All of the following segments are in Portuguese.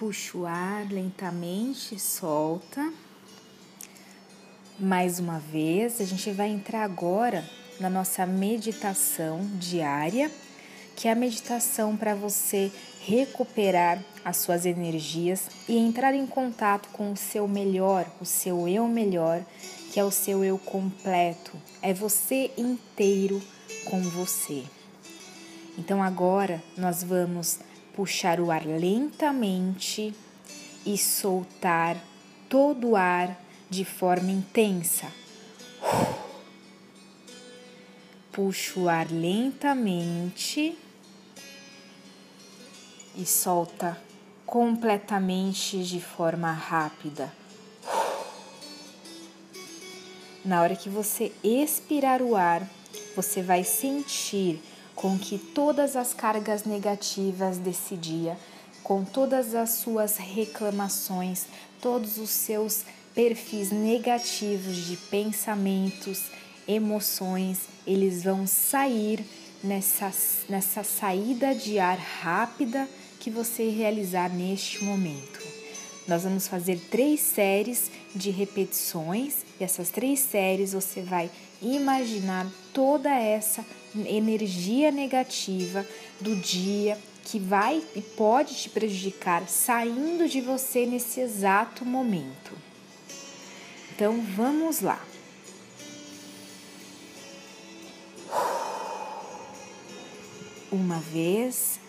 Puxa o ar lentamente, solta. Mais uma vez, a gente vai entrar agora na nossa meditação diária, que é a meditação para você recuperar as suas energias e entrar em contato com o seu melhor, o seu eu melhor, que é o seu eu completo, é você inteiro com você. Então agora nós vamos puxar o ar lentamente e soltar todo o ar de forma intensa. Puxa o ar lentamente e solta completamente de forma rápida. Na hora que você expirar o ar, você vai sentir com que todas as cargas negativas desse dia, com todas as suas reclamações, todos os seus perfis negativos de pensamentos, emoções, eles vão sair nessa, nessa saída de ar rápida que você realizar neste momento. Nós vamos fazer três séries de repetições e essas três séries você vai imaginar toda essa energia negativa do dia que vai e pode te prejudicar saindo de você nesse exato momento. Então vamos lá. Uma vez,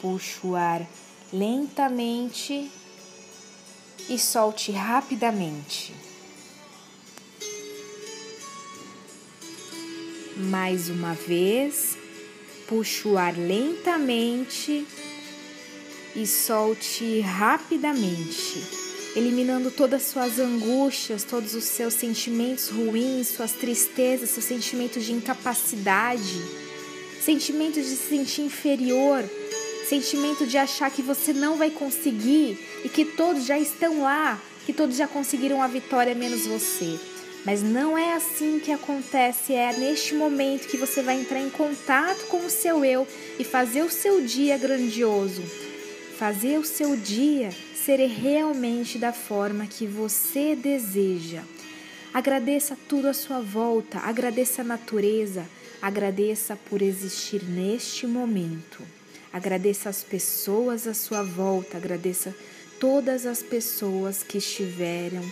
puxa o ar lentamente e solte rapidamente. Mais uma vez, puxe o ar lentamente e solte rapidamente, eliminando todas as suas angústias, todos os seus sentimentos ruins, suas tristezas, seus sentimentos de incapacidade, sentimentos de se sentir inferior, sentimento de achar que você não vai conseguir e que todos já estão lá, que todos já conseguiram a vitória menos você. Mas não é assim que acontece, é neste momento que você vai entrar em contato com o seu eu e fazer o seu dia grandioso. Fazer o seu dia ser realmente da forma que você deseja. Agradeça tudo à sua volta, agradeça a natureza, agradeça por existir neste momento. Agradeça as pessoas à sua volta, agradeça todas as pessoas que estiveram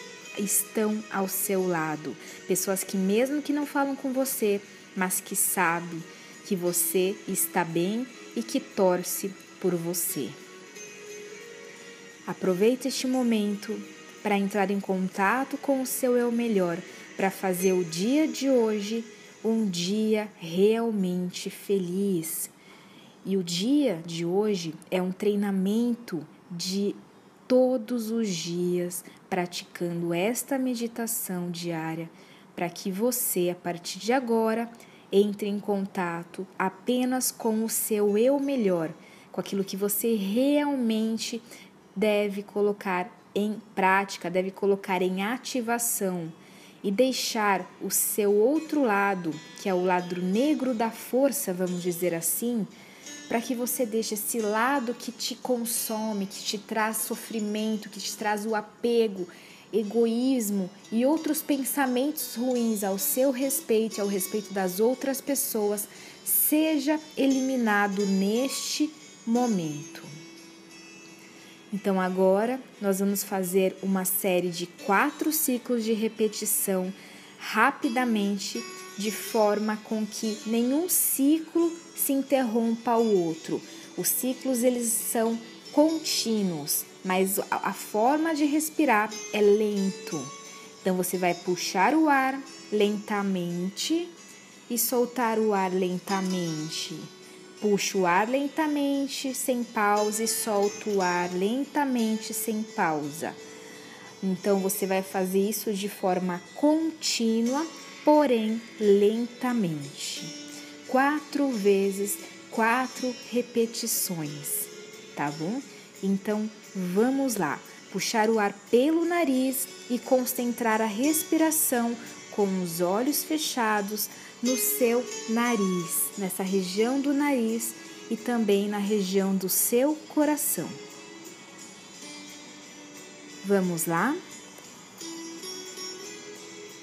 estão ao seu lado, pessoas que mesmo que não falam com você, mas que sabem que você está bem e que torce por você. Aproveite este momento para entrar em contato com o seu eu melhor, para fazer o dia de hoje um dia realmente feliz. E o dia de hoje é um treinamento de todos os dias praticando esta meditação diária para que você, a partir de agora, entre em contato apenas com o seu eu melhor, com aquilo que você realmente deve colocar em prática, deve colocar em ativação e deixar o seu outro lado, que é o lado negro da força, vamos dizer assim, para que você deixe esse lado que te consome, que te traz sofrimento, que te traz o apego, egoísmo e outros pensamentos ruins ao seu respeito ao respeito das outras pessoas, seja eliminado neste momento. Então, agora nós vamos fazer uma série de quatro ciclos de repetição rapidamente, de forma com que nenhum ciclo se interrompa o outro. Os ciclos eles são contínuos, mas a, forma de respirar é lento. Então você vai puxar o ar lentamente e soltar o ar lentamente. Puxa o ar lentamente, sem pausa, e solta o ar lentamente, sem pausa. Então você vai fazer isso de forma contínua, porém lentamente quatro vezes, quatro repetições, tá bom? Então vamos lá, puxar o ar pelo nariz e concentrar a respiração com os olhos fechados no seu nariz, nessa região do nariz e também na região do seu coração. Vamos lá?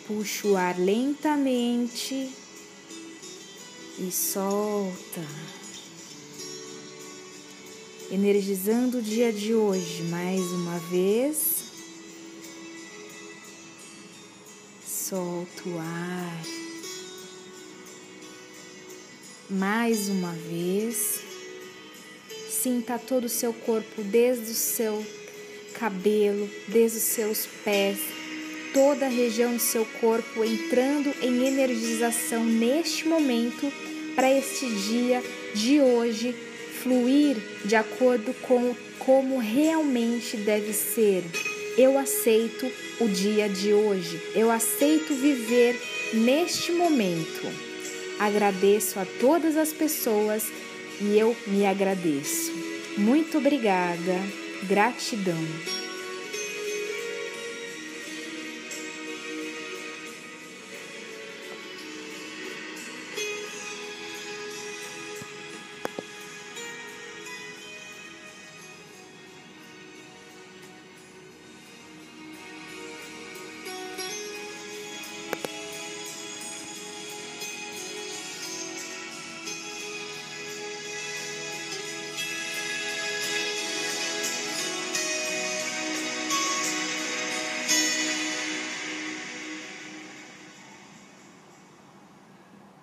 Puxa o ar lentamente e solta. Energizando o dia de hoje mais uma vez. Solta o ar. Mais uma vez. Sinta todo o seu corpo, desde o seu cabelo, desde os seus pés, toda a região do seu corpo entrando em energização neste momento para este dia de hoje fluir de acordo com como realmente deve ser. Eu aceito o dia de hoje, eu aceito viver neste momento. Agradeço a todas as pessoas e eu me agradeço. Muito obrigada, gratidão.